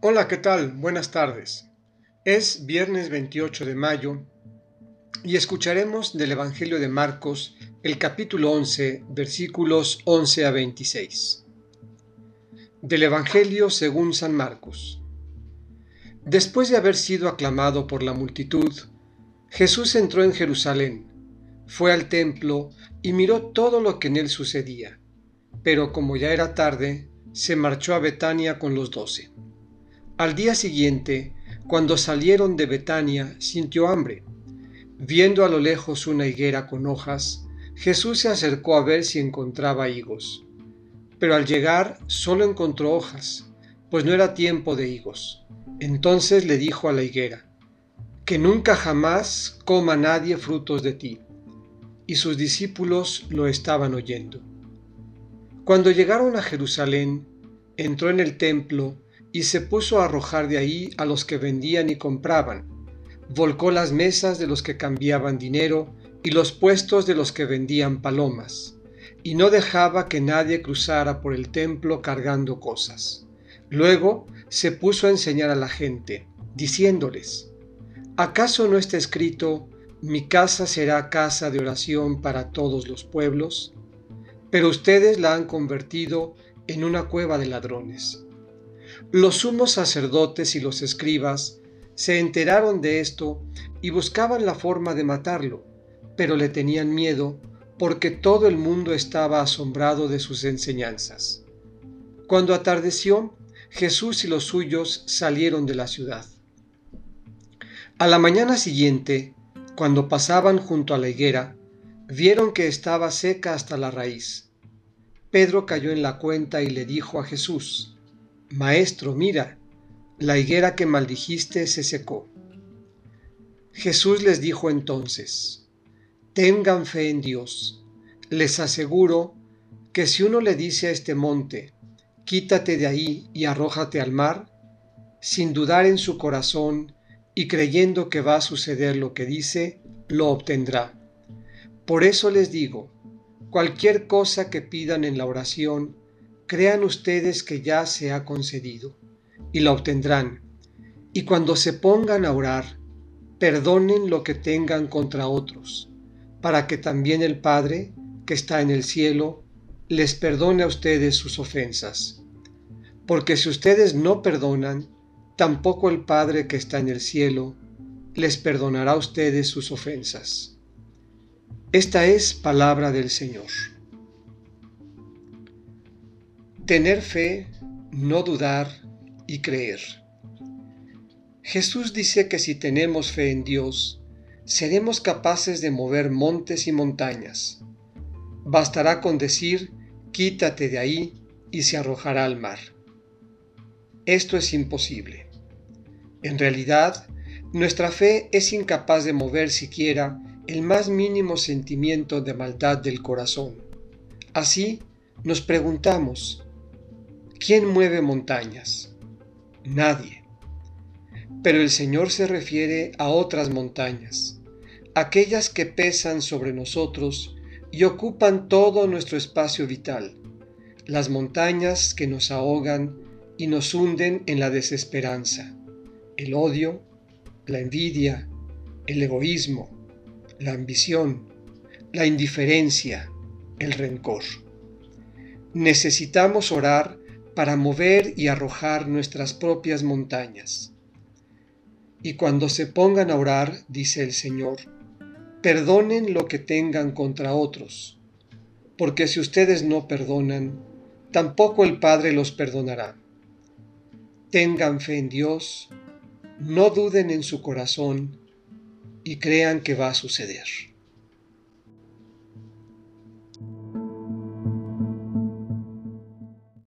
Hola, ¿qué tal? Buenas tardes. Es viernes 28 de mayo y escucharemos del Evangelio de Marcos el capítulo 11, versículos 11 a 26. Del Evangelio según San Marcos. Después de haber sido aclamado por la multitud, Jesús entró en Jerusalén, fue al templo y miró todo lo que en él sucedía, pero como ya era tarde, se marchó a Betania con los doce. Al día siguiente, cuando salieron de Betania, sintió hambre. Viendo a lo lejos una higuera con hojas, Jesús se acercó a ver si encontraba higos. Pero al llegar solo encontró hojas, pues no era tiempo de higos. Entonces le dijo a la higuera, que nunca jamás coma nadie frutos de ti. Y sus discípulos lo estaban oyendo. Cuando llegaron a Jerusalén, entró en el templo y se puso a arrojar de ahí a los que vendían y compraban. Volcó las mesas de los que cambiaban dinero y los puestos de los que vendían palomas, y no dejaba que nadie cruzara por el templo cargando cosas. Luego se puso a enseñar a la gente, diciéndoles, ¿acaso no está escrito, mi casa será casa de oración para todos los pueblos? Pero ustedes la han convertido en una cueva de ladrones. Los sumos sacerdotes y los escribas se enteraron de esto y buscaban la forma de matarlo, pero le tenían miedo porque todo el mundo estaba asombrado de sus enseñanzas. Cuando atardeció, Jesús y los suyos salieron de la ciudad. A la mañana siguiente, cuando pasaban junto a la higuera, vieron que estaba seca hasta la raíz. Pedro cayó en la cuenta y le dijo a Jesús, Maestro, mira, la higuera que maldijiste se secó. Jesús les dijo entonces, Tengan fe en Dios. Les aseguro que si uno le dice a este monte, Quítate de ahí y arrójate al mar, sin dudar en su corazón y creyendo que va a suceder lo que dice, lo obtendrá. Por eso les digo, cualquier cosa que pidan en la oración, crean ustedes que ya se ha concedido, y la obtendrán. Y cuando se pongan a orar, perdonen lo que tengan contra otros, para que también el Padre, que está en el cielo, les perdone a ustedes sus ofensas. Porque si ustedes no perdonan, tampoco el Padre que está en el cielo les perdonará a ustedes sus ofensas. Esta es palabra del Señor. Tener fe, no dudar y creer. Jesús dice que si tenemos fe en Dios, seremos capaces de mover montes y montañas. Bastará con decir, quítate de ahí y se arrojará al mar. Esto es imposible. En realidad, nuestra fe es incapaz de mover siquiera el más mínimo sentimiento de maldad del corazón. Así nos preguntamos, ¿Quién mueve montañas? Nadie. Pero el Señor se refiere a otras montañas, aquellas que pesan sobre nosotros y ocupan todo nuestro espacio vital, las montañas que nos ahogan y nos hunden en la desesperanza, el odio, la envidia, el egoísmo, la ambición, la indiferencia, el rencor. Necesitamos orar para mover y arrojar nuestras propias montañas. Y cuando se pongan a orar, dice el Señor, perdonen lo que tengan contra otros, porque si ustedes no perdonan, tampoco el Padre los perdonará. Tengan fe en Dios, no duden en su corazón y crean que va a suceder.